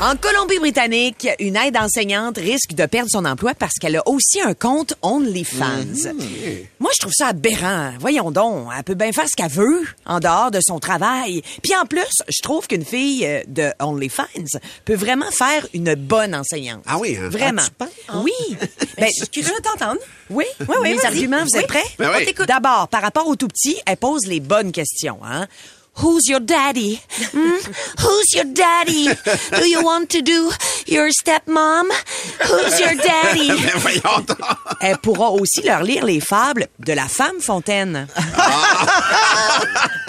En Colombie-Britannique, une aide enseignante risque de perdre son emploi parce qu'elle a aussi un compte OnlyFans. Moi, je trouve ça aberrant. Voyons donc, elle peut bien faire ce qu'elle veut en dehors de son travail. Puis en plus, je trouve qu'une fille euh, de OnlyFans peut vraiment faire une bonne enseignante. Ah oui, hein? Vraiment. Ah? Oui. Ben, Je de t'entendre. oui, oui, oui. Les arguments, vous êtes prêts? Ben oui. D'abord, par rapport au tout petit, elle pose les bonnes questions. Hein? Who's your daddy? Hmm? Who's your daddy? Do you want to do your stepmom? Who's your daddy? Elle pourra aussi leur lire les fables de la femme fontaine.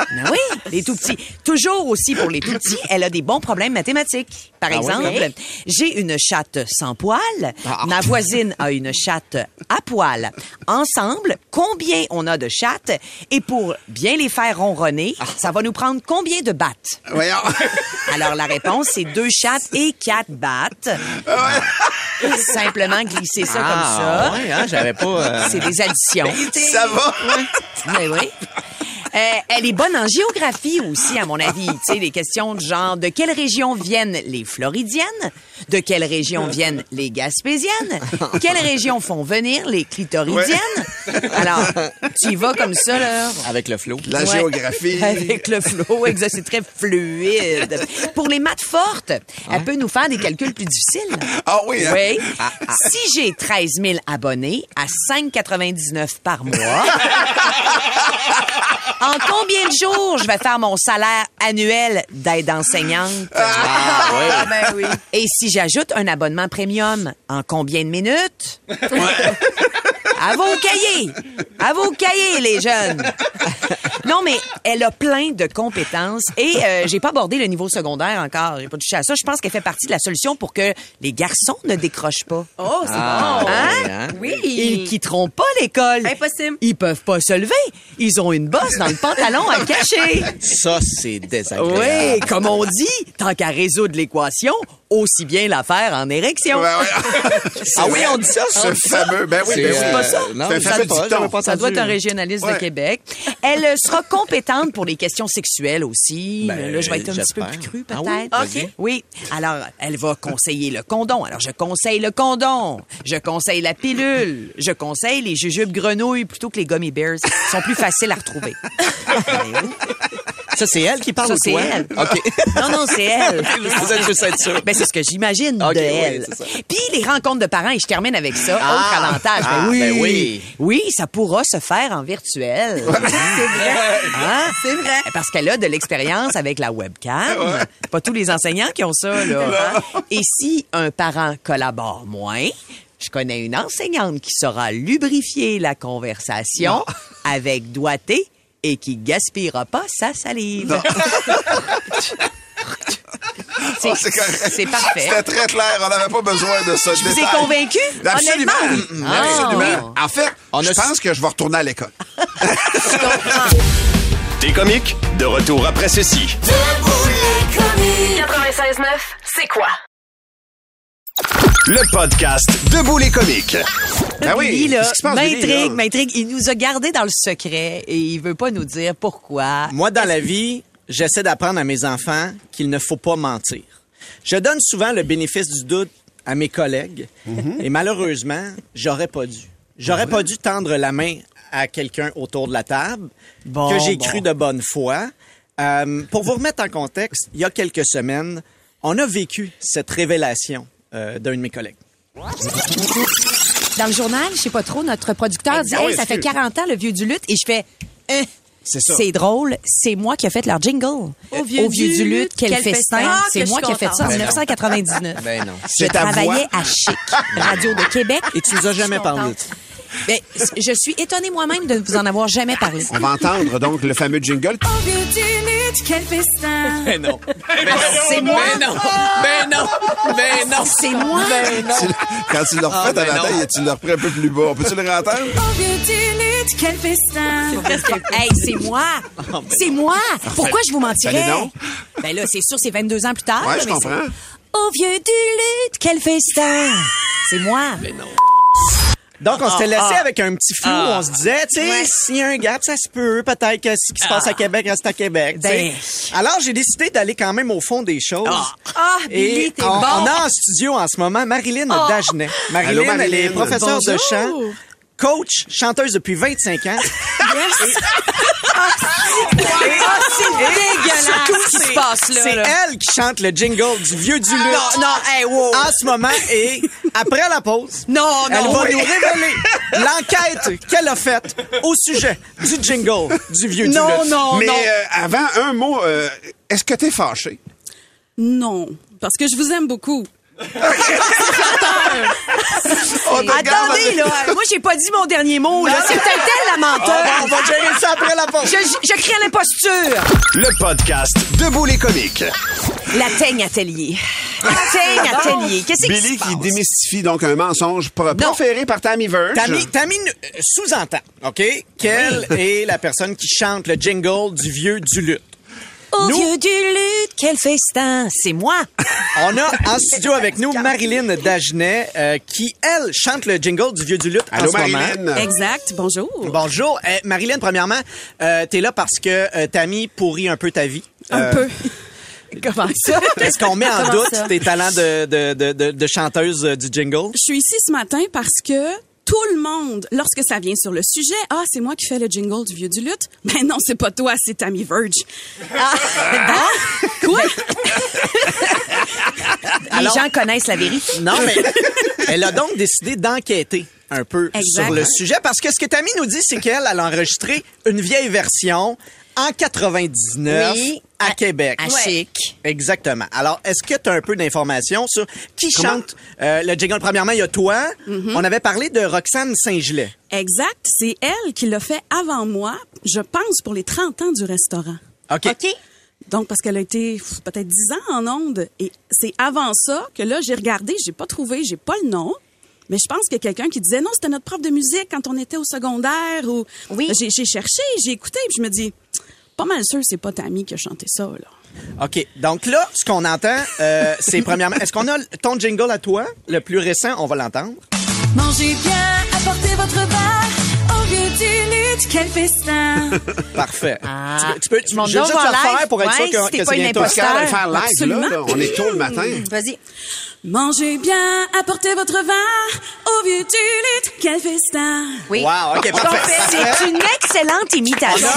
Ben oui, les tout petits. Toujours aussi pour les tout petits, elle a des bons problèmes mathématiques. Par exemple, j'ai une chatte sans poil, ma voisine a une chatte à poil. Ensemble, combien on a de chattes? Et pour bien les faire ronronner, ça va nous prendre combien de battes? Voyons. Alors la réponse, c'est deux chattes et quatre battes. Simplement glisser ça comme ça. Ouais, hein, j'avais pas. euh, C'est des additions. Ça va? Oui, oui. Euh, elle est bonne en géographie aussi, à mon avis. Tu sais, les questions de genre, de quelle région viennent les Floridiennes? De quelle région viennent les Gaspésiennes? Quelle région font venir les Clitoridiennes? Alors, tu y vas comme ça, là. Avec le flow. La Ouais. géographie. Avec le flow, exact, c'est très fluide. Pour les maths fortes, elle peut nous faire des calculs plus difficiles. Ah oui, hein? Oui. Si j'ai 13 000 abonnés à 5,99 par mois, en combien de jours je vais faire mon salaire annuel d'aide enseignante? Ah, Ben oui. Et si j'ajoute un abonnement premium, en combien de minutes? À vos cahiers! À vos cahiers, les jeunes! Non, mais elle a plein de compétences et euh, j'ai pas abordé le niveau secondaire encore. J'ai pas touché à ça. Je pense qu'elle fait partie de la solution pour que les garçons ne décrochent pas. Oh, c'est Ah, bon. ouais, hein? Oui. Ils quitteront pas l'école. Impossible. Ils peuvent pas se lever. Ils ont une bosse dans le pantalon à cacher. Ça, c'est désagréable. Oui, comme on dit, tant qu'à résoudre l'équation, aussi bien la faire en érection. Ouais, ouais. Ah oui, on dit ça? Ce fameux. Ben oui, C'est, ben oui. euh, pas ça? Non, C'est un fameux pas, Ça doit être un régionaliste de Ouais. Québec. Elle euh, sera compétente pour les questions sexuelles aussi. Ben, là, je vais être un petit peu plus cru, Ah peut-être. oui? Vas-y. Oui. Alors, elle va conseiller le condom. Alors, je conseille le condom. Je conseille la pilule. Je conseille les jujubes grenouilles plutôt que les gummy bears. Ils sont plus faciles à retrouver. Ça, c'est elle qui parle Ça, ou c'est elle. OK. Non, non, c'est elle. Vous êtes juste être sûr. Ben, c'est ce que j'imagine Ok, de oui, elle. c'est ça. Puis les rencontres de parents, et je termine avec ça. Ah. Autre avantage. Ben Ah, oui. ben oui. Oui, ça pourra se faire en virtuel. c'est vrai. Hein? C'est vrai. Parce qu'elle a de l'expérience avec la webcam. Pas tous les enseignants qui ont ça, là. Hein? Et si un parent collabore moins, je connais une enseignante qui saura lubrifier la conversation avec doigté et qui gaspillera pas sa salive. C'est- Oh, c'est parfait. C'était très clair. On n'avait pas besoin de ça. Je vous ai convaincu? Absolument. Honnêtement? Absolument. En fait, On je a- pense que je vais retourner à l'école. T'es comiques, de retour après ceci. Debout les comiques. 96.9, c'est quoi? Le podcast Debout les comiques. Ben oui, Billy, là, qu'est-ce qui se passe, Billy, m'intrigue, là? m'intrigue. Il nous a gardé dans le secret et il veut pas nous dire pourquoi. Moi, dans la vie, j'essaie d'apprendre à mes enfants qu'il ne faut pas mentir. Je donne souvent le bénéfice du doute à mes collègues et malheureusement, j'aurais pas dû. J'aurais pas dû tendre la main à quelqu'un autour de la table Bon, que j'ai bon. cru de bonne foi. Euh, pour vous remettre en contexte, il y a quelques semaines, on a vécu cette révélation euh, d'un de mes collègues. Dans le journal, je sais pas trop, notre producteur dit Ah Hey, ça fait excuse. 40 ans le vieux du lutte et je fais Hein, C'est ça. C'est drôle, c'est moi qui ai fait leur jingle. Au vieux du lutte, quel, quel festin. Ah, c'est que moi je qui ai fait ça en contente. 1999. Ben non. Je C'est ta voix. travaillais à Chic, Radio de Québec. Et tu nous as jamais parlé de ça. Ben, je suis étonnée moi-même de vous en avoir jamais parlé. On va entendre donc le fameux jingle. Au vieux du lutte, quel festin. Ben non. C'est moi. Ben non. Ben non. Ben non. C'est moi. Tu- Quand tu l'as refait ben à la non. taille, tu l'as repris un peu plus bas. On peut-tu le réentendre? Au vieux du lutte, quel festin. Hey, c'est moi. C'est moi. Pourquoi je vous mentirais? Allez, non. Ben là, c'est sûr, c'est 22 ans plus tard. Ouais, là, je mais comprends. Au vieux du lutte, quel festin. C'est moi. Donc, on s'était laissé ah. avec un petit flou. On se disait, tu sais, Ouais. s'il y a un gap, ça se peut. Peut-être que ce qui se passe à Québec reste à Québec. Ben. Alors, j'ai décidé d'aller quand même au fond des choses. Ah, Et Billy, t'es on, bon. on a en studio en ce moment Marilyn Dagenet. Marilyn, Allô, elle est Marilyn. professeure de Bonjour. chant, coach, chanteuse depuis 25 ans. Ah, c'est dégueulasse ce qui se passe là. C'est là. elle qui chante le jingle du vieux du lutte. Non, non, hey, wow. En ce moment, et après la pause, Non, non. elle va oui. nous révéler l'enquête qu'elle a faite au sujet du jingle du vieux du Non, lutte. non, Mais non. euh, avant, un mot. euh, Est-ce que t'es fâché? Non, parce que je vous aime beaucoup. On te regarde Attendez, là. Moi, j'ai pas dit mon dernier mot, là. C'est peut-être elle, la On va, menteur. on va gérer ça après la pause. Je, je crie à l'imposture. Le podcast Debout les comiques. La teigne atelier. La teigne atelier. Qu'est-ce qui se Billy passe? qui démystifie donc un mensonge pro- proféré par Tammy Verge. Tammy, Tammy euh, sous-entend, OK, qu'elle est la personne qui chante le jingle du vieux du lutte. Au Nous- vieux du lutte, quel festin. C'est moi. On a en studio avec nous Marilyn Dagenet, euh, qui, elle, chante le jingle du vieux du lutte Allô, en ce moment. Exact. Bonjour. Bonjour. Euh, Marilyn, premièrement, euh, t'es là parce que euh, Tammy pourrit un peu ta vie. Un Euh, peu. Comment ça? Est-ce qu'on met en Comment doute ça? tes talents de, de, de, de, de chanteuse euh, du jingle? Je suis ici ce matin parce que tout le monde, lorsque ça vient sur le sujet, ah, c'est moi qui fais le jingle du vieux du lutte. Ben non, c'est pas toi, c'est Tammy Verge. Ah, quoi? Les gens connaissent la vérité. Non, mais elle a donc décidé d'enquêter un peu sur le sujet parce que ce que Tammy nous dit, c'est qu'elle elle a enregistré une vieille version en 99 Oui, à, à- Québec. à Chic. Exactement. Alors, est-ce que tu as un peu d'informations sur qui chante euh, le jingle? Premièrement, il y a toi. Mm-hmm. On avait parlé de Roxane Saint-Gelais. Exact. C'est elle qui l'a fait avant moi, je pense, pour les 30 ans du restaurant. OK. OK. Donc, parce qu'elle a été peut-être 10 ans en onde. Et c'est avant ça que là, j'ai regardé, j'ai pas trouvé, j'ai pas le nom. Mais je pense qu'il y a quelqu'un qui disait non, c'était notre prof de musique quand on était au secondaire. Ou Oui. J'ai, j'ai cherché, j'ai écouté, puis je me dis, pas mal sûr, c'est pas Tammy qui a chanté ça là. OK. Donc là, ce qu'on entend, euh, c'est premièrement... Est-ce qu'on a ton jingle à toi, le plus récent? On va l'entendre? Mangez bien, apportez votre verre. Au vieux du lutte, quel festin. Parfait. Ah. Tu peux, tu peux, tu, je veux juste dos va le faire live. pour être Ouais, sûr si que, pas c'est une bien toi. Faire live, là. On est tôt le matin. Vas-y. Mangez bien, apportez votre verre. Au vieux du lutte, quel festin. Oui. Wow, OK, parfait. C'est une excellente imitation.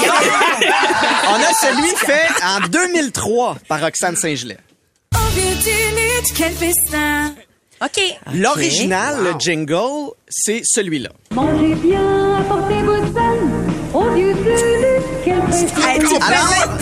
On a celui fait en 2003 par Roxane Saint-Gelais. Au vieux du lutte, quel festin. OK. L'original, le jingle, c'est celui-là. Mangez bien, apportez vos scènes. Au vieux du lutte, quel festin. Alors,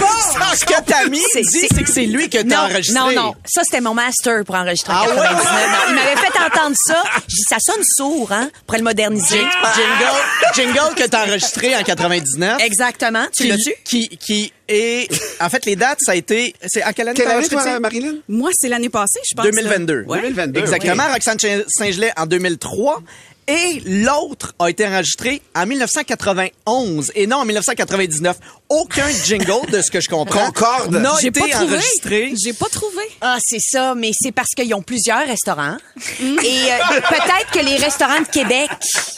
ce que Tammy C'est- dit, que c'est lui que t'as enregistré. non, non. Ça, c'était mon master pour enregistrer en Ah ouais? 99. Non, il m'avait fait entendre ça. Je dis, ça sonne sourd, hein? Pour le moderniser. Jingle, jingle que t'as enregistré en 99. Exactement. Tu qui, l'as-tu? qui, qui est... En fait, les dates, ça a été... C'est à quelle année Quelle t'as année, enregistré toi, ça? Marilyn? Moi, c'est l'année passée, je pense. 2022. Ouais. 2022. Exactement. Roxane Saint- Saint-Gelais en 2003. Et l'autre a été enregistré en 1991 et non en 1999. Aucun jingle, de ce que je comprends, Concorde. n'a J'ai été pas trouvé. enregistré. J'ai pas trouvé. Ah, c'est ça, mais c'est parce qu'ils ont plusieurs restaurants. Et euh, peut-être que les restaurants de Québec,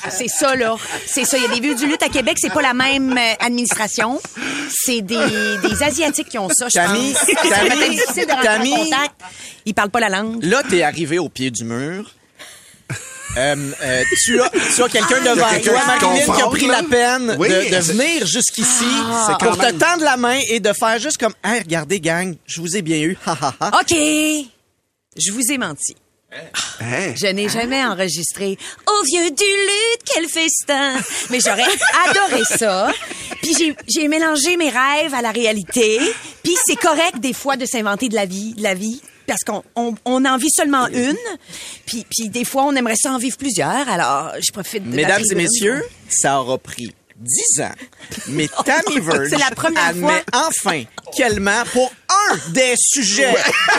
c'est ça, là. C'est ça. Il y a des vieux du lutte à Québec, c'est pas la même euh, administration. C'est des, des Asiatiques qui ont ça, je Tammy, pense. C'est Tammy, peut-être difficile de rentrer en Tammy. contact. Ils parlent pas la langue. Là, t'es arrivé au pied du mur. Euh, euh, tu as, tu as quelqu'un devant quelqu'un toi, Marilyn, qui a pris là. la peine Oui, de, venir jusqu'ici C'est pour te même- tendre la main et de faire juste comme, hey, regardez, gang, je vous ai bien eu. Ha, ha, ha. OK. Je vous ai menti. Hein? Je n'ai jamais enregistré Au vieux du lutte, quel festin! Mais j'aurais adoré ça. Puis j'ai mélangé mes rêves à la réalité. Puis c'est correct des fois de s'inventer de la vie, de la vie. Parce qu'on on, on en vit seulement une. Puis, puis des fois, on aimerait ça en vivre plusieurs. Alors, je profite de la Mesdames et messieurs, ça aura pris 10 ans. Mais Tammy Verge C'est la première admet enfin qu'elle ment pour un des sujets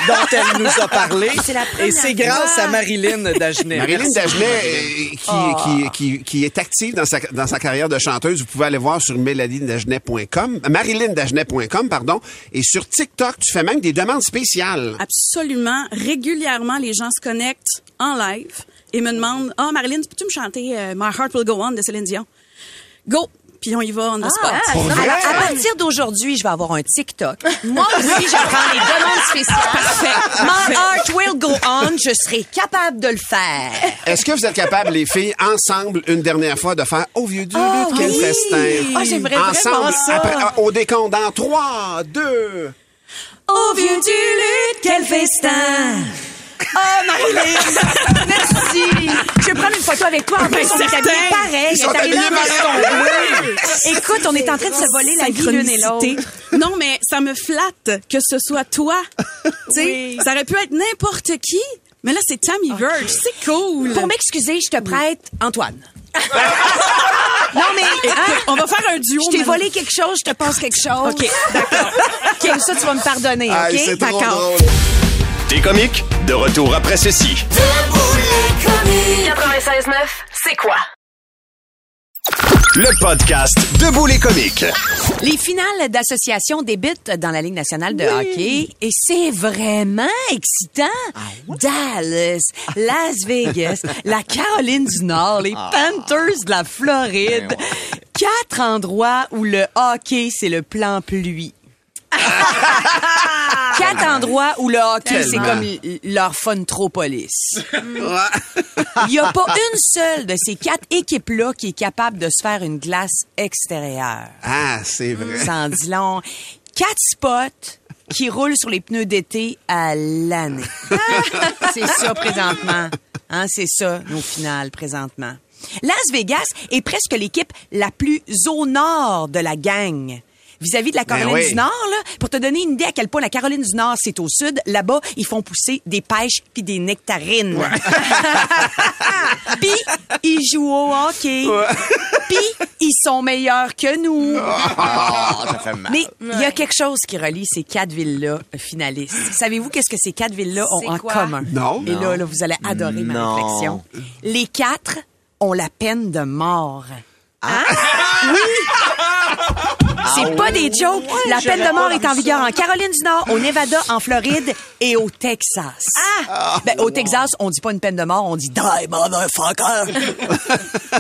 dont elle nous a parlé. C'est la première Et c'est grâce à Marilyn Dagenet. Marilyn. Dagenet, euh, qui, Ah. qui, qui, qui est active dans sa, dans sa carrière de chanteuse, vous pouvez aller voir sur mélodiedagenet.com, marilyndagenet.com, pardon. Et sur TikTok, tu fais même des demandes spéciales. Absolument. Régulièrement, les gens se connectent en live et me demandent Ah, Marilyn, peux-tu me chanter euh, My Heart Will Go On de Céline Dion? Go! Puis on y va on the spot. Ah, Pour alors, vrai? à partir d'aujourd'hui, je vais avoir un TikTok. Moi aussi, je prends les demandes spéciales. Parfait. My heart will go on. Je serai capable de le faire. Est-ce que vous êtes capables, les filles, ensemble, une dernière fois, de faire Au vieux du Ah, lutte, quel oui. festin? Ah, j'aimerais vraiment Ensemble, ça. après- ah, au décompte, dans 3, 2... Au vieux du lutte, quel festin! Oh, Marilyn! Merci! Je vais prendre une photo avec toi. En plus, on est habillés pareil. Ils sont Elle est arrivée habillés en pareil. Écoute, on est en train de se voler la vie l'une et l'autre. Non, mais ça me flatte que ce soit toi. tu sais, ça aurait pu être n'importe qui. Mais là, c'est Tammy Verge. C'est cool. Pour m'excuser, je te prête Antoine. non, mais hein, on va faire un duo. je t'ai volé quelque chose, je te passe quelque chose. OK, d'accord. Comme ça, tu vas me pardonner, OK? D'accord. Drôle. T'es comique? De retour après ceci. 96.9, c'est quoi? Le podcast Debout les comiques. Les finales d'association débutent dans la Ligue nationale de hockey et c'est vraiment excitant. Dallas, Las Vegas, la Caroline du Nord, les Panthers de la Floride. Quatre endroits où le hockey, c'est le plan pluie. Quatre endroits où le hockey, c'est comme leur funtropolis. Il n'y a pas une seule de ces quatre équipes-là qui est capable de se faire une glace extérieure. Ah, c'est vrai. En dit long. Quatre spots qui roulent sur les pneus d'été à l'année. c'est ça présentement. Hein, c'est ça, nos finales présentement. Las Vegas est presque l'équipe la plus au nord de la gang. Vis-à-vis de la Caroline oui. du Nord, là, pour te donner une idée à quel point la Caroline du Nord, c'est au sud, là-bas, ils font pousser des pêches puis des nectarines. puis, ils jouent au hockey. Puis, ils sont meilleurs que nous. Mais il y a quelque chose qui relie ces quatre villes-là finalistes. Savez-vous qu'est-ce que ces quatre villes-là ont en commun? Non. Et là, là, vous allez adorer ma réflexion. Les quatre ont la peine de mort. Hein? Oui! C'est pas des jokes. la peine de mort est en vigueur en Caroline du Nord, au Nevada, en Floride et au Texas. Ben, au Texas, on dit pas une peine de mort, on dit die, motherfucker.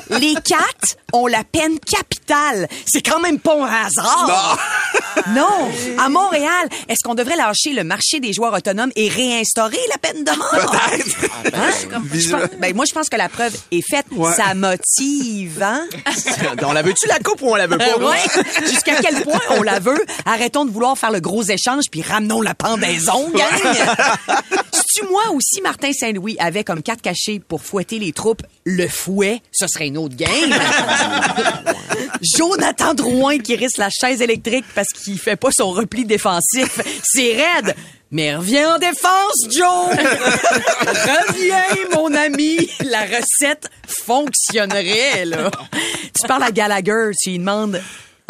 Les quatre ont la peine capitale. C'est quand même pas un hasard. Non. À Montréal, est-ce qu'on devrait lâcher le marché des joueurs autonomes et réinstaurer la peine de mort? Hein? Je pense- ben, moi, je pense que la preuve est faite. Ouais. Ça motive, hein? on la veut-tu la coupe ou on la veut pas? Euh, ouais. Jusqu'à quel point on la veut? Arrêtons de vouloir faire le gros échange puis ramenons la pendaison, gang! Si tu moi aussi, Martin Saint-Louis avait comme carte cachée pour fouetter les troupes le fouet, ce serait une autre game. Jonathan Drouin qui risque la chaise électrique parce qu'il fait pas son repli défensif. C'est raide. Mais reviens en défense, Joe! reviens, mon ami! La recette fonctionnerait, là. Tu parles à Gallagher, tu lui demandes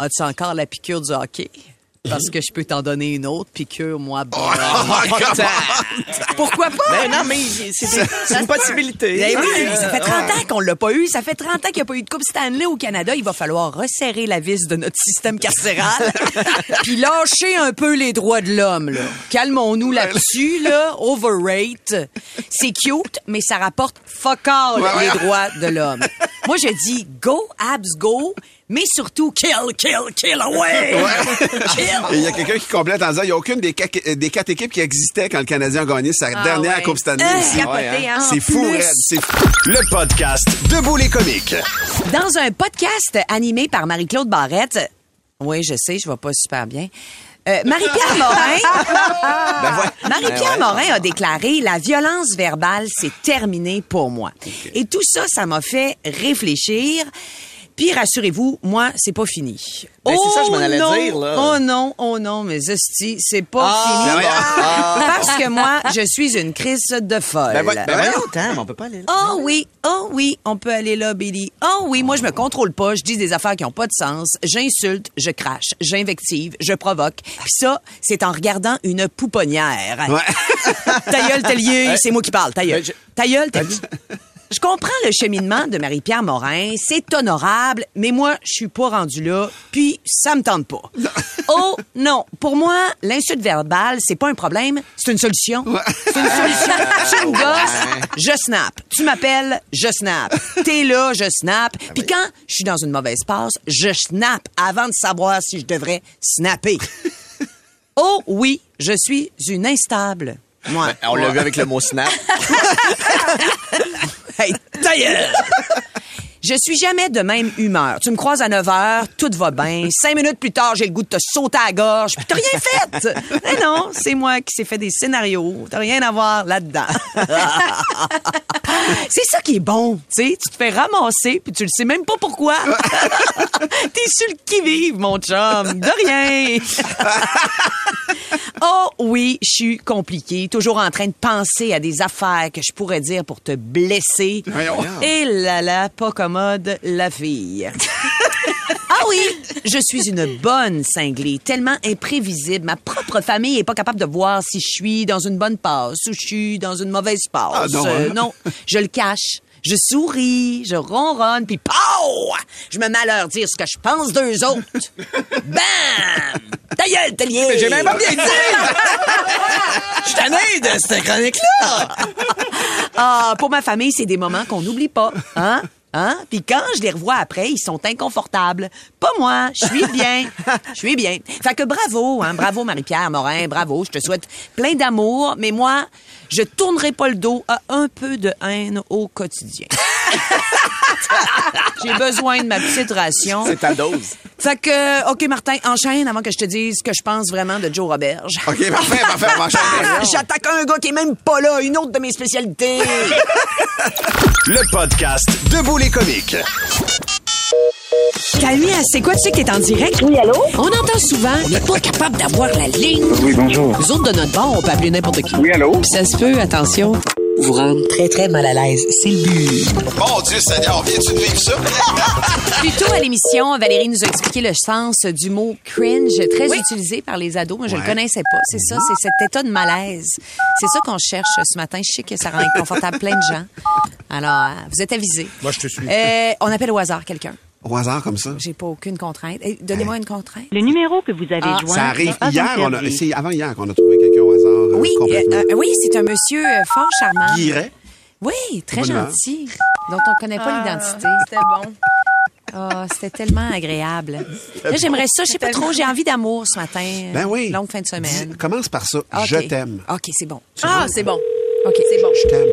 As-tu encore la piqûre du hockey? Parce que je peux t'en donner une autre piqûre, moi. bon. Pourquoi pas? Ben non, mais c'est une possibilité. Ben oui, ça fait 30 ans qu'on l'a pas eu. Ça fait 30 ans qu'il n'y a pas eu de Coupe Stanley au Canada. Il va falloir resserrer la vis de notre système carcéral puis lâcher un peu les droits de l'homme. Calmons-nous là-dessus. Là. Overrate. C'est cute, mais ça rapporte fuck all les droits de l'homme. Moi, je dis go, abs, go, mais surtout kill, kill, kill away. Kill. Il y a quelqu'un qui complète en disant il n'y a aucune des, quatre équipes qui existaient quand le Canadien a gagné sa dernière ouais. Coupe Stanley. Euh, Ouais, hein. C'est En fou. C'est fou. Le podcast Debout les comiques. Dans un podcast animé par Marie-Claude Barrette, oui, je sais, je vais pas super bien. Euh, Marie-Pierre Morin, Marie-Pierre Morin a déclaré la violence verbale c'est terminé pour moi. Et tout ça, ça m'a fait réfléchir. Puis rassurez-vous, moi, c'est pas fini. Ben, c'est ça, je m'en Oh allais non! dire, là. Oh non, oh non, mais esti, c'est pas Ah, fini. ben voyons. Parce que moi, je suis une crise de folle. Ben, ben voyons, on peut pas aller là. Oh oui, oh oui, on peut aller là, Billy. Oh oui, moi je me contrôle pas, je dis des affaires qui ont pas de sens, j'insulte, je crache, j'invective, je provoque. Puis ça, c'est en regardant une pouponnière. ta gueule, c'est moi qui parle, ta gueule. Ben, je- Ta gueule. Je comprends le cheminement de Marie-Pierre Morin, c'est honorable, mais moi, je suis pas rendu là, puis ça me tente pas. Oh non, pour moi, l'insulte verbale, c'est pas un problème, c'est une solution. C'est une solution. Tu me gosses, je snap. Tu m'appelles, je snap. T'es là, je snap. Puis quand je suis dans une mauvaise passe, je snap avant de savoir si je devrais snapper. Oh oui, je suis une instable. Moi. Ben, On l'a vu avec le mot snap. Hey, ta! Je suis jamais de même humeur. Tu me croises à 9 heures, tout va bien. Cinq minutes plus tard, j'ai le goût de te sauter à la gorge, puis t'as rien fait! Mais non, c'est moi qui s'est fait des scénarios. T'as rien à voir là-dedans. c'est ça qui est bon, tu sais. Tu te fais ramasser, puis tu le sais même pas pourquoi. T'es sur le qui-vive, mon chum. De rien. Oh oui, je suis compliqué, toujours en train de penser à des affaires que je pourrais dire pour te blesser. Et là là, pas commode, la fille. Ah oui, je suis une bonne cinglée, tellement imprévisible. Ma propre famille est pas capable de voir si je suis dans une bonne passe ou je suis dans une mauvaise passe. Ah, non, Euh, hein? non, je le cache. Je souris, je ronronne, puis pow! Je me mets à leur dire ce que je pense d'eux autres. Bam! Ta gueule, Tellier! Mais j'ai même pas bien dit! Je suis de cette chronique-là! Ah, pour ma famille, c'est des moments qu'on n'oublie pas. Hein? Hein? Puis quand je les revois après, ils sont inconfortables. Pas moi, je suis bien. Je suis bien. Fait que bravo, hein? Bravo Marie-Pierre Morin, bravo. Je te souhaite plein d'amour, mais moi, je tournerai pas le dos à un peu de haine au quotidien. J'ai besoin de ma petite ration. C'est ta dose. Fait que, OK, Martin, enchaîne avant que je te dise ce que je pense vraiment de Joe Roberge. OK, parfait, parfait. On va enchaîner. J'attaque un gars qui est même pas là, une autre de mes spécialités. Le podcast Debout les comiques. Camille, c'est quoi? Tu sais que t'es en direct? Oui, allô? On entend souvent, on n'est pas capable d'avoir la ligne. Oui, bonjour. Nous autres, de notre bord, on peut appeler n'importe qui. Oui, allô? Puis ça se peut, attention, vous rendre très, très mal à l'aise. C'est le but. Mon Dieu Seigneur, viens-tu de vivre ça? Plus tôt à l'émission, Valérie nous a expliqué le sens du mot cringe, très utilisé par les ados. Moi, je Ouais. le connaissais pas. C'est ça, c'est cet état de malaise. C'est ça qu'on cherche ce matin. Je sais que ça rend inconfortable plein de gens. Alors, euh, vous êtes avisés. Moi, je te suis. Euh, on appelle au hasard quelqu'un. Au hasard comme ça. J'ai pas aucune contrainte. Eh, Donnez-moi une contrainte. Le numéro que vous avez Ah, joint Ça arrive hier. On a, servi. c'est avant hier qu'on a trouvé quelqu'un au hasard. euh, Oui, euh, euh, oui, c'est un monsieur euh, fort charmant. Guiret. Oui, très Bonne gentil, dont on connaît pas l'identité. C'était bon. Ah, c'était tellement agréable. Là, j'aimerais ça, je sais pas trop, j'ai envie d'amour ce matin. Ben oui. Longue fin de semaine. Dis- commence par ça. Je t'aime. OK, c'est bon. Ah, c'est bon. OK. C'est bon. Je t'aime.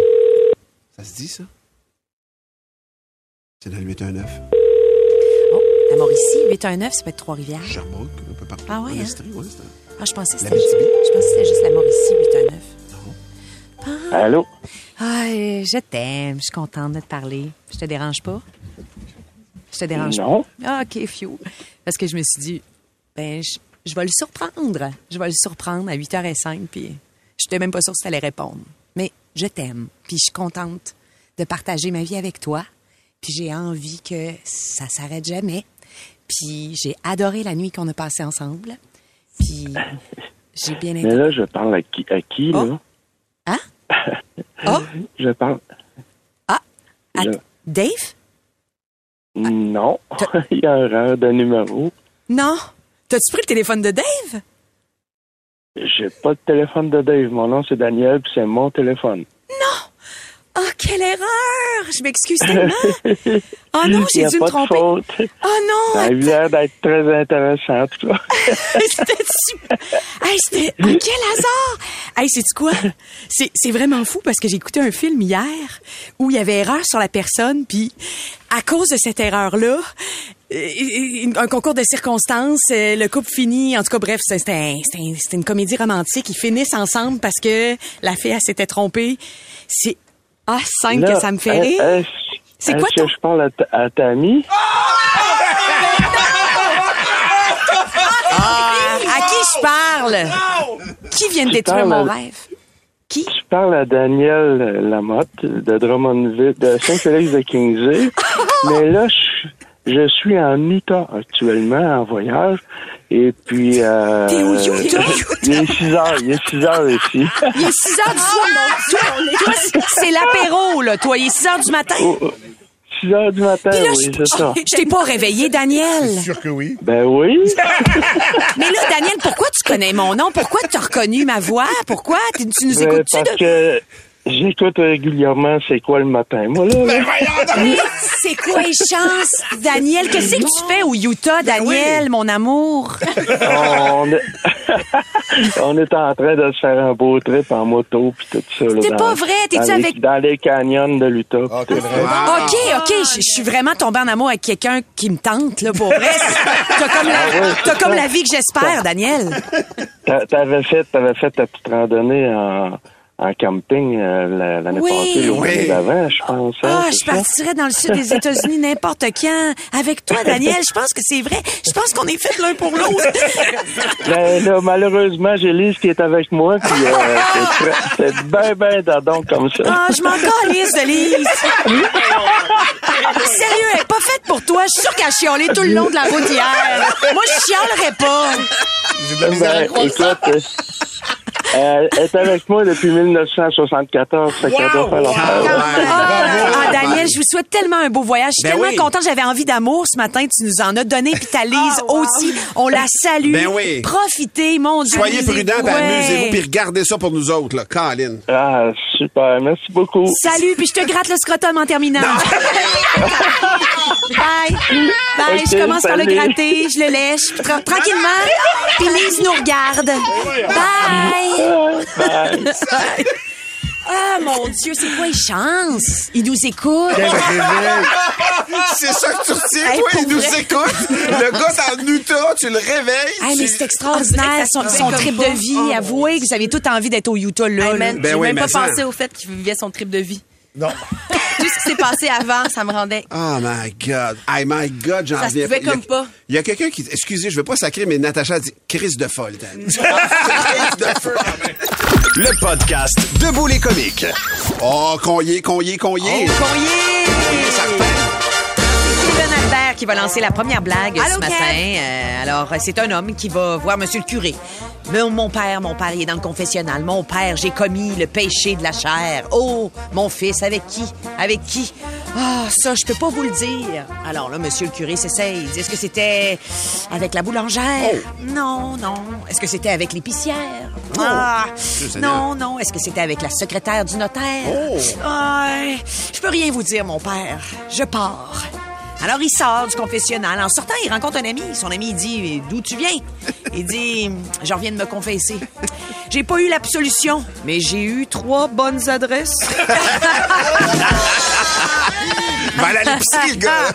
Ça se dit, ça? C'est dans le 819. La Mauricie, 819, ça peut être Trois-Rivières. Sherbrooke, un peu partout. Ah ouais, hein? Estrie, ouais, Ah, je pensais que c'était juste, Abitibi. je pensais que c'était juste la Mauricie, 819. Allô? Ah, euh, je t'aime, je suis contente de te parler. Je te dérange pas? Je te dérange Non. pas? Ah, OK, fiou. Parce que je me suis dit, ben, je, je vais le surprendre. Je vais le surprendre à 8h05, puis je n'étais même pas sûre si tu allais répondre. Mais je t'aime, puis je suis contente de partager ma vie avec toi, puis j'ai envie que ça s'arrête jamais. Puis j'ai adoré la nuit qu'on a passée ensemble, puis j'ai bien Mais été... là, je parle à qui, à qui Oh. là? Hein? Oh, Je parle... ah, à- Je- Dave? Non. Il y a erreur de numéro. Non. T'as-tu pris le téléphone de Dave? J'ai pas de téléphone de Dave. Mon nom, c'est Daniel, puis c'est mon téléphone. Oh, quelle erreur! Je m'excuse tellement. Oh non, j'ai dû me tromper. Oh non! Ça a l'air d'être très intéressant, tout ça. C'était super. Hey, c'était. Oh, quel hasard! Hey, sais-tu quoi? C'est, c'est vraiment fou parce que j'ai écouté un film hier où il y avait erreur sur la personne, puis à cause de cette erreur-là, euh, un concours de circonstances, euh, le couple finit. En tout cas, bref, un- c'était une comédie romantique. Ils finissent ensemble parce que la fille, elle s'était trompée. C'est. Ah, 5 que ça me fait rire. Est-ce, c'est est-ce quoi que je parle à, ta, à amie? Ah! Ah, à qui je parle? Qui vient de détruire mon à... rêve? Qui? Tu parles à Daniel Lamotte de Drummondville, de Saint-Félix de Kingsey. mais là, je je suis en Utah actuellement, en voyage. Et puis... Euh, T'es au Utah? Il est 6 heures, il est 6 heures ici. Il est 6 heures du soir. Toi, toi, c'est- c'est l'apéro, là. Toi, il est 6 heures du matin. 6 heures du matin, Puis là, oui, je, c'est ça. je t'ai pas réveillé, Daniel. sûr que oui. Ben oui. Mais là, Daniel, pourquoi tu connais mon nom? Pourquoi tu as reconnu ma voix? Pourquoi? Tu, tu nous Ben, écoutes-tu? parce de- que j'écoute régulièrement C'est quoi le matin. Moi, là, là, Mais c'est quoi les chances, Daniel? Qu'est-ce que tu fais au Utah, Daniel, mon amour? on, est... on est en train de se faire un beau trip en moto puis tout ça. là, C'est pas vrai, t'es-tu les- avec- Dans les canyons de l'Utah. tout ça. OK, OK, je suis vraiment tombée en amour avec quelqu'un qui me tente, là, pour vrai. T'as comme, Ah la, ouais, comme la vie que j'espère, Daniel. T'a- T'avais fait, t'avais fait ta petite randonnée en, en camping euh, la- l'année Oui. passée, l'année Oui. d'avant, je pense. hein, Ah, je partirais dans le sud des États-Unis n'importe quand. Avec toi, Daniel, je pense que c'est vrai. Je pense qu'on est fait l'un pour l'autre. Ben, là, malheureusement, j'ai Lise qui est avec moi, puis euh, c'est très- c'est ben, ben dadon comme ça. Ah, je m'en calisse de Lise. Sérieux, elle est pas faite pour toi. Je suis sûre qu'elle a chialé tout le long de la route hier. Moi, je chialerais pas. J'ai de la misère à Ben, écoute, euh, elle est avec moi depuis 1974, fait qu'elle doit faire l'affaire. Ah, ah, Daniel, je vous souhaite tellement un beau voyage. Je suis Ben tellement oui. contente. J'avais envie d'amour ce matin. Tu nous en as donné, puis ta Lise aussi. On la salue. Ben oui. Profitez, mon Dieu. Soyez prudents, puis Ouais. amusez-vous, puis regardez ça pour nous autres, là. Colin. Ah, super, merci beaucoup. Salut, puis je te gratte le scrotum en terminant. Bye. Bye. je commence par le gratter, je le lèche, puis tra- tranquillement. Puis Lise nous regarde. Bye. Bye. Ah, mon Dieu, c'est quoi les chances? Il nous écoute. C'est ça que tu retiens, Hey, toi, pour il nous vrai. écoute. Le gars dans le Utah, tu le réveilles. Hey, mais tu- c'est extraordinaire, son, son trip de vie. Avouez que vous avez tout envie d'être au Utah, là. Hey, là. man, Ben j'ai oui, même mais pas ça. pensé au fait qu'il vivait son trip de vie. Non. Tout ce qui s'est passé avant, ça me rendait. Oh my God. Hey, my God, j'en y a- comme pas. Il y a quelqu'un qui... Excusez, je veux pas sacrer, mais Natacha dit crise de folle, Dan. Crise de folle. Le podcast Debout les comiques. Oh, qu'on y est, qu'on y est, qu'on y est. Oh, Courrier! Albert qui va lancer la première blague Allô, ce matin. Euh, alors, c'est un homme qui va voir Monsieur le curé. Mais mon père, mon père, il est dans le confessionnal. Mon père, j'ai commis le péché de la chair. Oh, mon fils, avec qui? Avec qui? Ah, ça, je peux pas vous le dire. Alors là, Monsieur le curé s'essaye. Il dit, est-ce que c'était avec la boulangère? Non, non. Est-ce que c'était avec l'épicière? Ah, Seigneur. non, non. Est-ce que c'était avec la secrétaire du notaire? Ah, je peux rien vous dire, mon père. Je pars. Alors, il sort du confessionnal. En sortant, il rencontre un ami. Son ami, il dit D'où tu viens Il dit Je reviens de me confesser. J'ai pas eu l'absolution, mais j'ai eu trois bonnes adresses. À l'épicerie, le gars.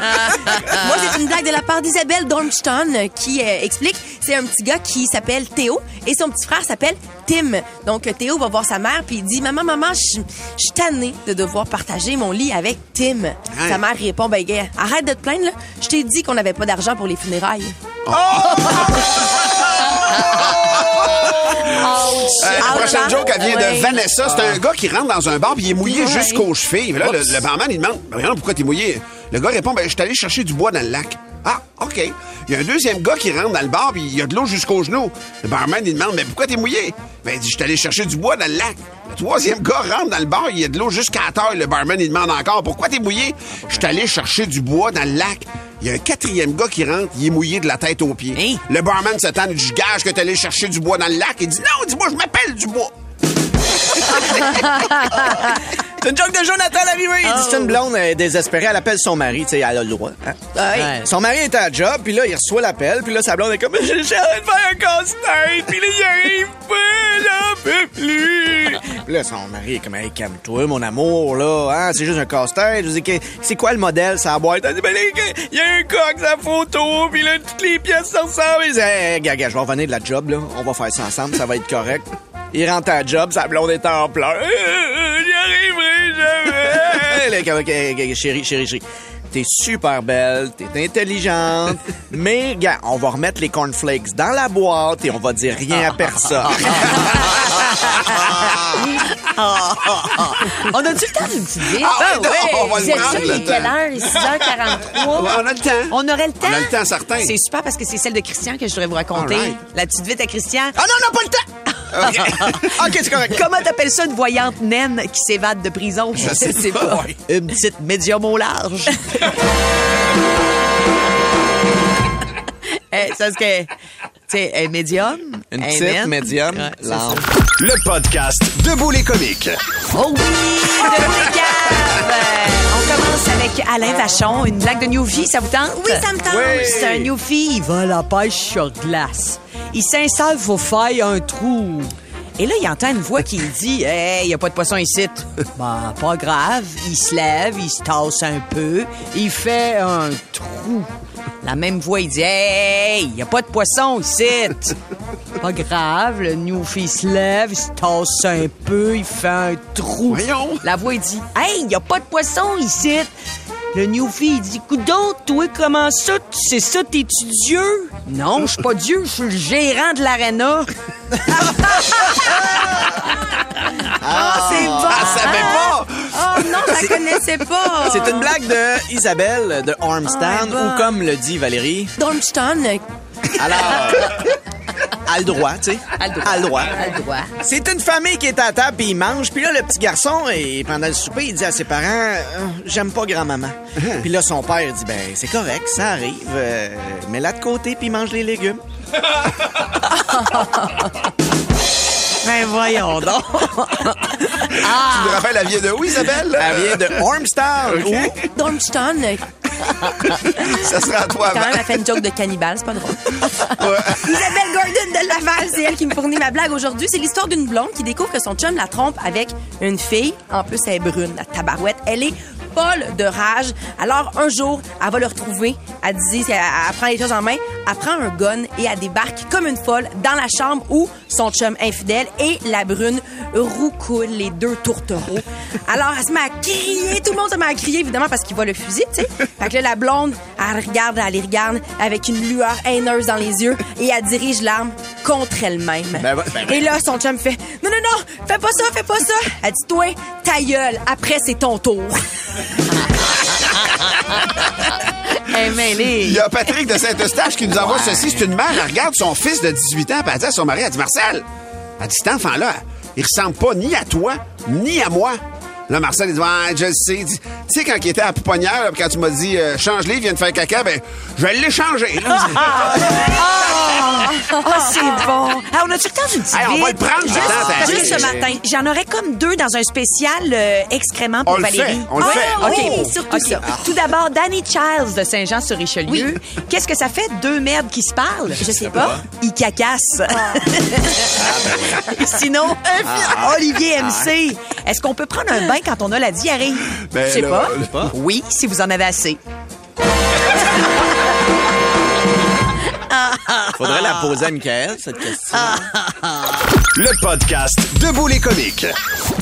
Moi, c'est une blague de la part d'Isabelle Dornston euh, qui euh, explique c'est un petit gars qui s'appelle Théo et son petit frère s'appelle Tim. Donc, Théo va voir sa mère puis il dit Maman, maman, je suis tanné de devoir partager mon lit avec Tim. Hein? Sa mère répond Ben, gars, arrête de te plaindre, là. Je t'ai dit qu'on n'avait pas d'argent pour les funérailles. Euh, la prochaine joke, elle vient de Vanessa. C'est un gars qui rentre dans un bar puis il est mouillé jusqu'aux chevilles. Là, le, le barman, il demande Ben, pourquoi t'es mouillé? Le gars répond Ben, je suis allé chercher du bois dans le lac. Ah, OK. Il y a un deuxième gars qui rentre dans le bar puis il y a de l'eau jusqu'aux genoux. Le barman, il demande Mais pourquoi t'es mouillé Ben, il dit Je suis allé chercher du bois dans le lac. Le troisième gars rentre dans le bar, il y a de l'eau jusqu'à la taille. Le barman, il demande encore Pourquoi t'es mouillé Je suis allé chercher du bois dans le lac. Il y a un quatrième gars qui rentre, il est mouillé de la tête aux pieds. Hein? Le barman s'attend, je gage que t'es allé chercher du bois dans le lac. Il dit, non, dis-moi, je m'appelle du bois. C'est une joke de Jonathan. Il dit c'est une blonde euh, désespérée. Elle appelle son mari. Tu sais, elle a le droit. hein. Ouais. Son mari est à la job, puis là, il reçoit l'appel, puis là, sa blonde est comme J'ai de faire un casse-tête, puis là, il arrive pas, là, plus. Puis là, son mari est comme Hey, calme-toi, mon amour, là. Hein, c'est juste un casse-tête. Je dis C'est quoi le modèle, ça boîte? Elle dit Ben, il y a un coq, sa photo, puis là, toutes les pièces se ressemblent. Il dit Hey, gars, je vais revenir de la job, là. On va faire ça ensemble, ça va être correct. Il rentre à la job, sa blonde est en pleurs. Là, chérie, chérie, chérie. T'es super belle, t'es intelligente, mais regarde, on va remettre les cornflakes dans la boîte et on va dire rien à personne. On a-tu le temps d'une petite vie? Ah non, on va le prendre, le est quelle heure? Il est 6h43. On a le temps. On aurait le temps? On a le temps, certain. C'est super parce que c'est celle de Christian que je voudrais vous raconter. All right. La petite vite à Christian. Ah non, non, pas le temps! OK, c'est correct. Comment t'appelles ça une voyante naine qui s'évade de prison? Je sais pas. Une petite médium au large. Eh, ça, c'est que, tu sais, elle est médium. Une est petite, naine. médium, Ouais, large. Le podcast Debout les comiques. Oh oui, de les caves. On commence avec Alain Vachon, une blague de Newfie, ça vous tente? Oui, ça me tente. Oui. C'est un Newfie, il va à la pêche sur glace. Il s'installe, faut faire un trou. Et là, il entend une voix qui lui dit Hey, il n'y a pas de poisson ici. ben, pas grave. Il se lève, il se tasse un peu, il fait un trou. La même voix, il dit Hey, il n'y a pas de poisson ici. Pas grave, le Newfie se lève, il se tasse un peu, il fait un trou. Voyons. La voix, il dit Hey, il n'y a pas de poisson ici. Le Newfie, il dit Coudon, toi, comment ça? Tu sais ça, t'es-tu Dieu? Non, je suis pas Dieu, je suis le gérant de l'aréna. Ah, c'est bon! Ah, ça fait pas. Oh non, je la connaissais pas. C'est une blague de Isabelle de Armstown, Ah, ou comme le dit Valérie, Dormston. Alors, a le droit, tu sais. A le droit. A le droit. A le droit. C'est une famille qui est à table puis il mange. Puis là, le petit garçon, et pendant le souper, il dit à ses parents Euh, J'aime pas grand-maman. puis là, son père dit Ben, c'est correct, ça arrive. Euh, Mets-la de côté puis mange les légumes. Ben voyons donc. Tu me rappelles, elle vient de où, Isabelle? Elle vient de Ormstown. OK. où- Dormston. Ça sera à toi Quand même, elle fait une joke de cannibale, c'est pas drôle. Isabelle Gordon de Laval, c'est elle qui me fournit ma blague aujourd'hui. C'est l'histoire d'une blonde qui découvre que son chum la trompe avec une fille. En plus, elle est brune, la tabarouette. Elle est folle de rage. Alors, un jour, elle va le retrouver. Elle dit, elle, elle prend les choses en main, elle prend un gun et elle débarque comme une folle dans la chambre où son chum infidèle et la brune roucoulent les deux tourtereaux. Alors, elle se met à crier. Tout le monde se met à crier, évidemment, parce qu'il voit le fusil, tu sais. Fait que là, la blonde, elle regarde, elle les regarde avec une lueur haineuse dans les yeux et elle dirige l'arme contre elle-même. Ben ben. Et là, son chum fait Non, non, non, fais pas ça, fais pas ça. Elle dit Toi, ta gueule, après, c'est ton tour. Mêlée. Il y a Patrick de Saint-Eustache qui nous envoie ceci. C'est une mère, elle regarde son fils de 18 ans, puis elle dit à son mari, elle dit, Marcel, elle dit, cet enfant-là, il ressemble pas ni à toi, ni à moi. Là, Marcel, il dit, ouais, je le sais. Il dit, Tu sais, quand il était à pouponnière, là, puis quand tu m'as dit, euh, change-les, il vient de faire caca, ben, je vais l'échanger. là. Ah, c'est bon. Ah, on a-tu le temps d'une petite Hey, on va le prendre, Juste, que ce matin, j'en aurais comme deux dans un spécial euh, excrément pour On le Valérie. fait, on le Ah, fait. OK, Oui, surtout OK. ça. Tout d'abord, Danny Childs de Saint-Jean-sur-Richelieu. Qu'est-ce que ça fait, deux merdes qui se parlent? Je sais pas. Ils cacassent. Sinon, Olivier MC, est-ce qu'on peut prendre un bain quand on a la diarrhée? Ben Je sais pas. Oui, si vous en avez assez. Faudrait la poser à Michael, cette question. Le podcast Debout les comiques.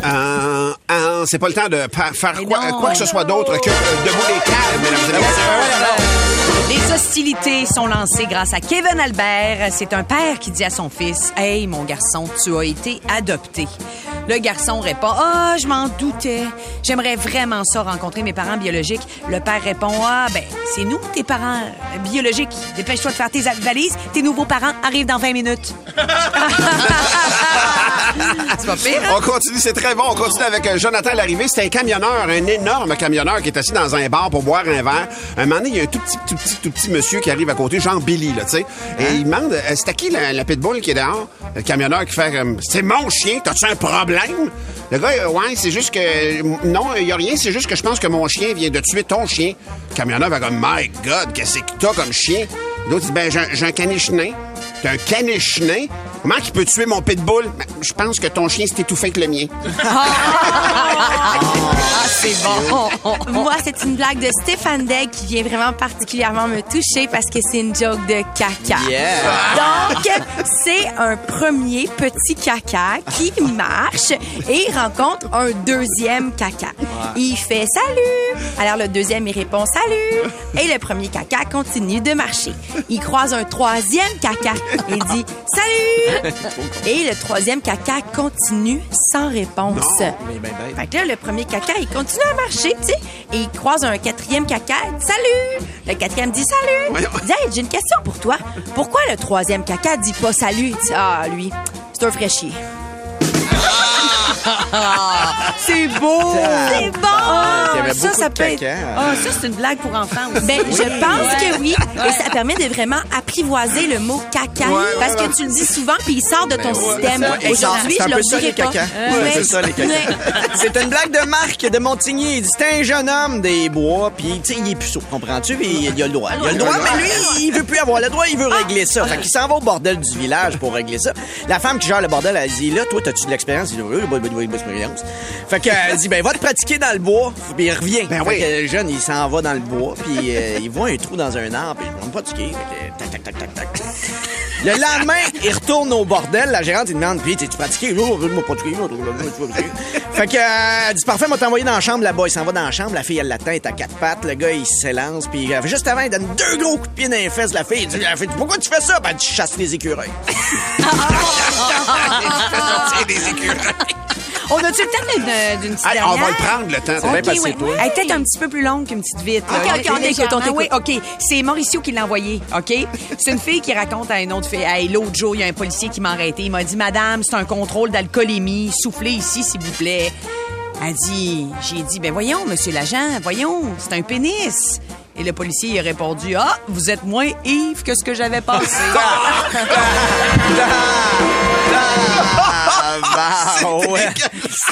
Euh, euh, c'est pas le temps de faire quoi, non. quoi que ce soit d'autre que euh, debout les câbles, mesdames et messieurs. Les hostilités sont lancées grâce à Kevin Albert. C'est un père qui dit à son fils Hey, mon garçon, tu as été adopté. Le garçon répond Ah, je m'en doutais. J'aimerais vraiment ça rencontrer mes parents biologiques. Le père répond Ah, ben, c'est nous, tes parents euh, biologiques. Dépêche-toi de faire tes valises. Tes nouveaux parents arrivent dans 20 minutes. c'est pas pire, hein? On continue, c'est très bon. On continue avec euh, Jonathan Larrivée. C'est un camionneur, un énorme camionneur qui est assis dans un bar pour boire un verre. Un moment donné, il y a un tout petit, tout petit, tout petit monsieur qui arrive à côté, genre Billy, là, tu sais. Et il demande, euh, c'est à qui la, la pitbull qui est dehors? Le camionneur qui fait, c'est mon chien, t'as-tu un problème? Le gars, euh, ouais, c'est juste que, non, il y a rien, c'est juste que je pense que mon chien vient de tuer ton chien. Le camionneur va comme, my God, qu'est-ce que t'as comme chien? L'autre dit, ben, j'ai un- j'ai un caniche nain. T'as un caniche nain? Comment il peut tuer mon pitbull? Ben, je pense que ton chien s'est étouffé avec le mien. Ah, c'est bon. Moi, c'est une blague de Stéphane Degg qui vient vraiment particulièrement me toucher parce que c'est une joke de caca. Yeah. Donc, c'est un premier petit caca qui marche et rencontre un deuxième caca. Il fait salut. Alors, le deuxième, il répond salut. Et le premier caca continue de marcher. Il croise un troisième caca et il dit salut. Et le troisième caca continue sans réponse. Mais ben, ben. Fait que là, le premier caca, il continue à marcher, tu sais. Et il croise un quatrième caca. Salut! Le quatrième dit salut. Il dit Hey, j'ai une question pour toi. Pourquoi le troisième caca dit pas salut? Il dit Ah, lui, c'est un fraîchier. C'est beau. C'est bon! Il y avait ça, ça de peut être. caca. Ah, ça, c'est une blague pour enfants aussi. Ben, je pense que oui. Et ça permet de vraiment apprivoiser le mot caca. parce que tu le dis souvent, puis il sort de ton système. Hey, Aujourd'hui, c'est je le dirai pas. c'est ça, les. Ouais. C'est une blague de Marc de Montigny. Il dit c'est un jeune homme des bois, puis tu sais, il est puceau, comprends-tu? Il a le droit. Il a le droit, mais lui, il veut plus avoir le droit, il veut régler ça. Fait qu'il s'en va au bordel du village pour régler ça. La femme qui gère le bordel, elle dit là, toi, t'as-tu de l'expérience? Il dit oui, expérience. Fait qu'elle dit ben, va te pratiquer dans le bois, puis il revient. Ben fait oui. que le jeune, il s'en va dans le bois, puis euh, il voit un trou dans un arbre, puis il ne pas pratiquer. Fait que tac, tac, tac, tac, tac. Le lendemain, il retourne au bordel. La gérante, il demande, puis t'es-tu pratiqué? Moi pratiquer. Fait que, euh, elle dit, parfait, m'a t'envoyer dans la chambre là-bas. Il s'en va dans la chambre. La fille, elle l'attend, elle est à quatre pattes. Le gars, il s'élance. Puis, euh, juste avant, il donne deux gros coups de pied dans les fesses. La fille, il dit, la fille, pourquoi tu fais ça? Ben, tu chasses les écureuils. On a-tu le temps d'une- d'une petite dernière? on va le prendre, le temps. bien OK, passé, toi. Elle est peut-être un petit peu plus longue qu'une petite vite. OK, OK, on t'écoute, on t'écoute. OK. C'est Mauricio qui l'a envoyé, OK? C'est une fille qui raconte à une autre fille. Hey, l'autre jour, il y a un policier qui m'a arrêté. Il m'a dit, Madame, c'est un contrôle d'alcoolémie. Soufflez ici, s'il vous plaît. Elle dit, j'ai dit, ben voyons, monsieur l'agent, voyons, c'est un pénis. Et le policier il a répondu, ah, vous êtes moins Yves que ce que j'avais pensé.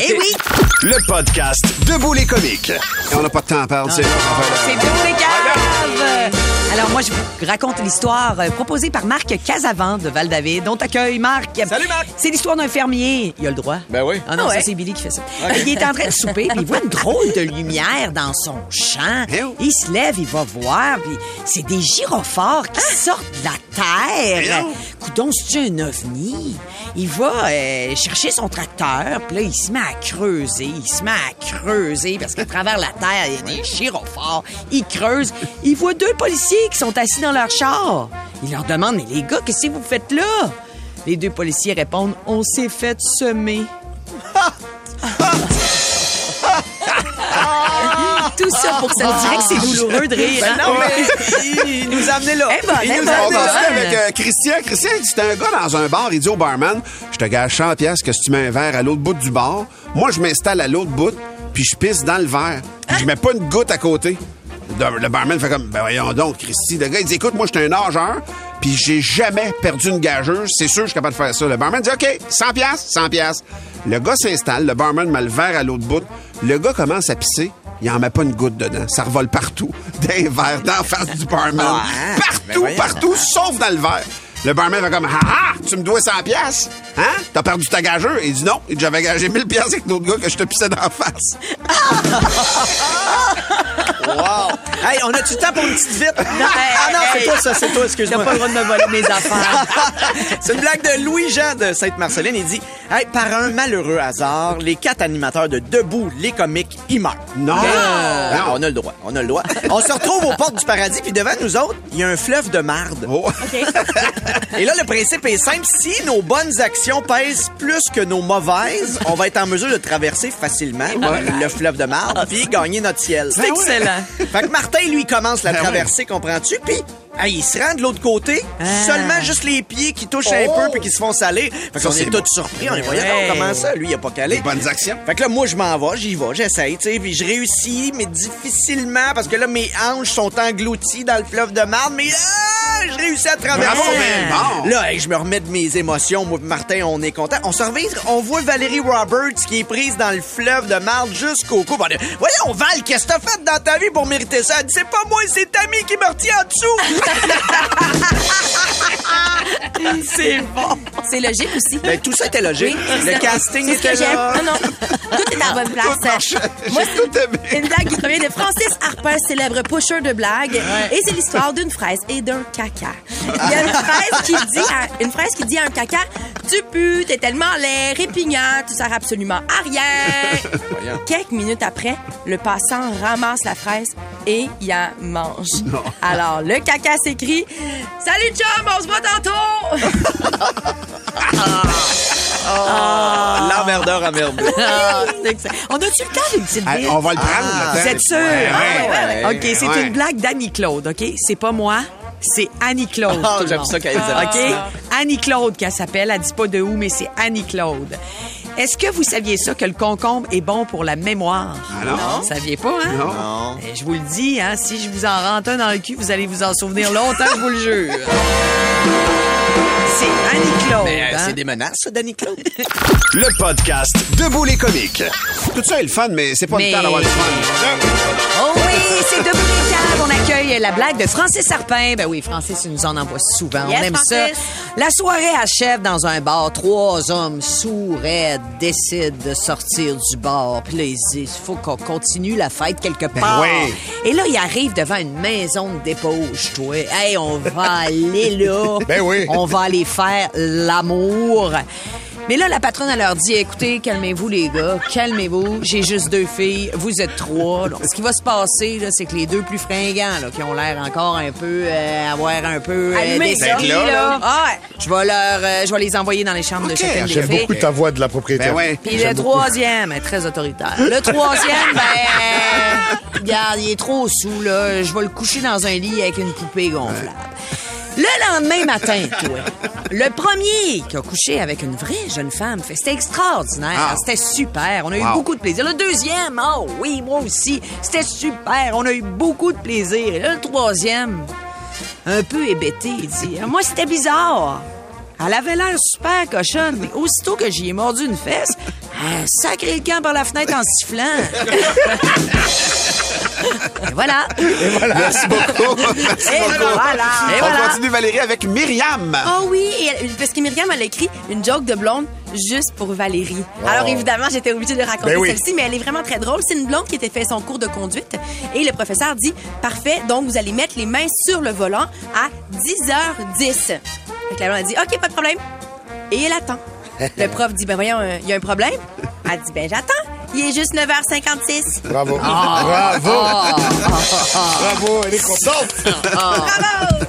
Eh oui, Le podcast Debout les comiques. Et on n'a pas de temps à perdre, c'est pour les caves. Alors moi, je vous raconte l'histoire euh, proposée par Marc Casavant de Val-David. On t'accueille, Marc. Salut, Marc. C'est l'histoire d'un fermier. Il a le droit. Ben oui. Ah non, Ah ouais. ça c'est Billy qui fait ça. Il est en train de souper, puis il voit une drôle de lumière dans son champ. Il se lève, il va voir, puis c'est des gyrophares qui sortent de la terre. Coudon, c'est un ovni? Il va euh, chercher son tracteur, puis là il se met à creuser, il se met à creuser parce qu'à travers la terre, il y a des gyrophares. Il creuse, il voit deux policiers qui sont assis dans leur char. Il leur demande "Mais les gars, qu'est-ce que vous faites là? Les deux policiers répondent "On s'est fait semer." Tout ça pour ça. On dirait que c'est douloureux de rire. Ben hein? non, mais il nous a amené là. Eh ben, il eh nous ben, a On amené va là. continuer avec euh, Christian. Christian, c'est un gars dans un bar. Il dit au barman, je te gage 100 pièces que si tu mets un verre à l'autre bout du bar, moi, je m'installe à l'autre bout, puis je pisse dans le verre. Puis je mets pas une goutte à côté. Le, le barman fait comme, ben voyons donc, Christy. Le gars, il dit, écoute, moi, je suis un nageur, puis j'ai jamais perdu une gageuse. C'est sûr, je suis capable de faire ça. Le barman dit, OK, 100 pièces, 100 pièces. Le gars s'installe, le barman met le verre à l'autre bout. Le gars commence à pisser. Il en met pas une goutte dedans. Ça revole partout. D'un verre, d'en face du barman. Ah, ben partout, voyons. partout, sauf dans le verre. Le barman fait comme, ah ah, tu me dois 100 pièces, Hein? T'as perdu ta gageure? Il dit non. Il dit, j'avais gagé 1000 pièces avec l'autre gars que je te pissais dans la face. Wow. Hey, on a-tu le temps pour une petite vite? ah non, c'est hey. toi, ça, c'est toi, T'as excuse-moi. pas le droit de me voler mes affaires. C'est une blague de Louis-Jean de Sainte-Marceline. Il dit hey, Par un malheureux hasard, les quatre animateurs de Debout, les comiques, ils meurent. Non. Ah, Non. on a le droit, on a le droit. On se retrouve aux portes du paradis, puis devant nous autres, il y a un fleuve de marde. Oh. Et là, le principe est simple. Si nos bonnes actions pèsent plus que nos mauvaises, on va être en mesure de traverser facilement le fleuve de marde puis gagner notre ciel. C'est excellent. Fait que Martin, lui, commence la Ben traversée, comprends-tu? Puis, hey, il se rend de l'autre côté, seulement juste les pieds qui touchent un peu puis qui se font saler. Fait qu'on est bon. tous surpris. On est voyant Ouais. comment ça? Lui, il a pas calé. Bonnes actions. Fait que là, moi, je m'en vais, j'y vais, j'essaye, tu sais, puis je réussis, mais difficilement, parce que là, mes hanches sont englouties dans le fleuve de marde, mais ah, je réussis à traverser. Bravo, mais bon. Là, hey, je me remets de mes émotions. Moi, Martin, on est content. On se on voit Valérie Roberts qui est prise dans le fleuve de marde jusqu'au cou. On dit, Voyons, Val, qu'est-ce que t'as fait dans ta vie pour mériter ça? Elle dit, c'est pas moi, c'est Tammy qui me retient en dessous. C'est bon. C'est logique aussi. Ben, tout ça était logique. Oui, c'est le casting C'est ce que était j'aime. là. Non, non. Tout est à la bonne place. Moi, c'est une blague qui provient de Francis Harper, célèbre pusher de blagues. Et c'est l'histoire d'une fraise et d'un caca. Il y a une fraise qui dit à, une fraise qui dit à un caca Tu pues, t'es tellement laid, répugnant, tu sers absolument à rien. Quelques minutes après, le passant ramasse la fraise et y en mange. Alors, le caca s'écrit Salut, chum, on se voit tantôt! L'emmerdeur emmerdé. Ah, c'est excellent. on a-tu le temps d'une petite Ah, bite? on va le prendre, Ah, Vous êtes sûr? Ouais, Ah, ouais, ouais. OK, c'est Ouais. une blague d'Annie-Claude, OK? C'est pas moi, c'est Annie-Claude. Ah, le j'aime ça qu'elle dise OK? Annie-Claude qu'elle s'appelle. Elle dit pas de où, mais c'est Annie-Claude. Est-ce que vous saviez ça, que le concombre est bon pour la mémoire? Ah non. Vous saviez pas, hein? Non. Eh, Je vous le dis, hein, si je vous en rentre un dans le cul, vous allez vous en souvenir longtemps, je vous le jure. C'est Annie-Claude. Mais euh, hein? c'est des menaces, ça, Danny Claude? Le podcast Debout les comiques. Tout ça est le fun, mais c'est pas Mais- le temps d'avoir le fun. Oh oui, c'est Debout les caves. On accueille la blague de Francis Harpin. Ben oui, Francis, il nous en envoie souvent. Yes, On aime Francis. ça. La soirée achève dans un bar. Trois hommes sourds raides décident de sortir du bar. Puis là, ils se disent, faut qu'on continue la fête quelque part. oui. Et là, ils arrivent devant une maison de dépose, toi. Hey, on va aller là. Ben oui. On va aller faire l'amour. Mais là, la patronne, elle leur dit, écoutez, calmez-vous, les gars, calmez-vous. J'ai juste deux filles, vous êtes trois. Donc, ce qui va se passer, là, c'est que les deux plus fringants, là, qui ont l'air encore un peu, euh, avoir un peu euh, des là, là, Ah ouais. je vais leur, euh, je vais les envoyer dans les chambres de chacune des J'aime filles. beaucoup ta voix de la propriétaire. Ben ouais. Puis le troisième est très autoritaire. Le troisième, ben, regarde, il est trop sous, là. Je vais le coucher dans un lit avec une poupée gonflable. Le lendemain matin, toi, le premier qui a couché avec une vraie jeune femme, fait- c'était extraordinaire. Ah. C'était super. On a eu Wow. beaucoup de plaisir. Le deuxième, oh oui, moi aussi, c'était super. On a eu beaucoup de plaisir. Et là, le troisième, un peu hébété, il dit Moi, c'était bizarre. Elle avait l'air super cochonne, mais aussitôt que j'y ai mordu une fesse, a sacré le camp par la fenêtre en sifflant. Et voilà. Merci beaucoup. Merci Et beaucoup. voilà. Et On voilà. continue, Valérie, avec Myriam. Oh oui, et elle- parce que Myriam, elle a écrit une joke de blonde juste pour Valérie. Alors évidemment, j'étais obligée de raconter Ben oui. celle-ci, mais elle est vraiment très drôle. C'est une blonde qui était fait son cours de conduite et le professeur dit Parfait, donc vous allez mettre les mains sur le volant à 10h10. Fait que la blonde a dit OK, pas de problème. Et elle attend. Le prof dit Ben voyons, euh, il y a un problème? Elle dit Ben j'attends. Il est juste 9h56. Bravo. Ah. Bravo. Bravo, elle est contente. Bravo!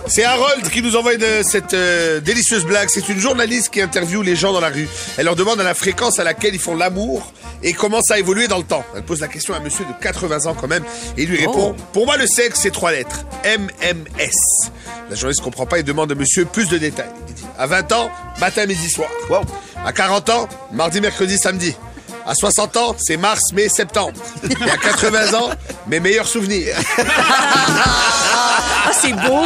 C'est Harold qui nous envoie de cette euh, délicieuse blague. C'est une journaliste qui interviewe les gens dans la rue. Elle leur demande à la fréquence à laquelle ils font l'amour et comment ça a évolué dans le temps. Elle pose la question à un monsieur de 80 ans quand même et il lui répond Pour moi, le sexe, c'est trois lettres. MMS. La journaliste comprend pas et demande à monsieur plus de détails. Il dit À 20 ans, matin, midi, soir. Wow. À 40 ans, mardi, mercredi, samedi. À 60 ans, c'est mars, mai, septembre. Et à 80 ans, mes meilleurs souvenirs. Ah, c'est beau.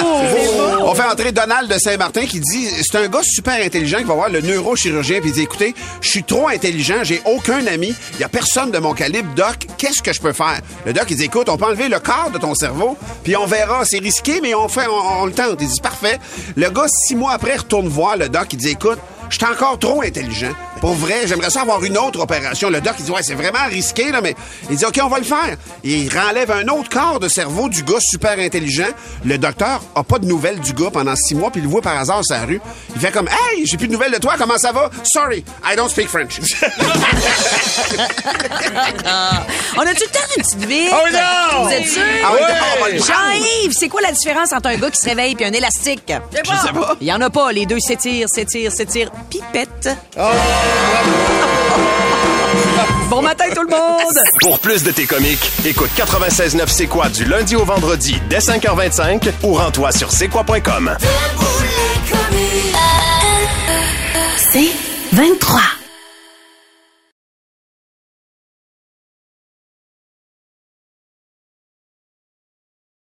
On fait entrer Donald de Saint-Martin qui dit c'est un gars super intelligent qui va voir le neurochirurgien puis il dit écoutez, je suis trop intelligent, j'ai aucun ami, il y a personne de mon calibre, doc, qu'est-ce que je peux faire? Le doc il dit écoute, on peut enlever le quart de ton cerveau, puis on verra, c'est risqué mais on fait on, on le tente. Il dit parfait. Le gars six mois après retourne voir le doc, il dit écoute, je suis encore trop intelligent. Pour vrai, j'aimerais ça avoir une autre opération. Le doc, il dit, ouais, c'est vraiment risqué, là, mais il dit, OK, on va le faire. Il renlève un autre quart de cerveau du gars super intelligent. Le docteur a pas de nouvelles du gars pendant six mois, puis il le voit par hasard sur la rue. Il fait comme, hey, j'ai plus de nouvelles de toi, comment ça va? Sorry, I don't speak French. On a-tu le temps d'une petite vite? Oh non! Vous êtes sûr? Ah oui, on va le prendre. Jean-Yves, c'est quoi la différence entre un gars qui se réveille et un élastique? Je sais pas. Il y en a pas. Les deux s'étirent, s'étirent, s'étirent. Pipette. Bon matin, tout le monde! Pour plus de tes comiques, écoute 96.9 C'est quoi du lundi au vendredi dès 5h25 ou rends-toi sur c'est quoi.com. C'est 23.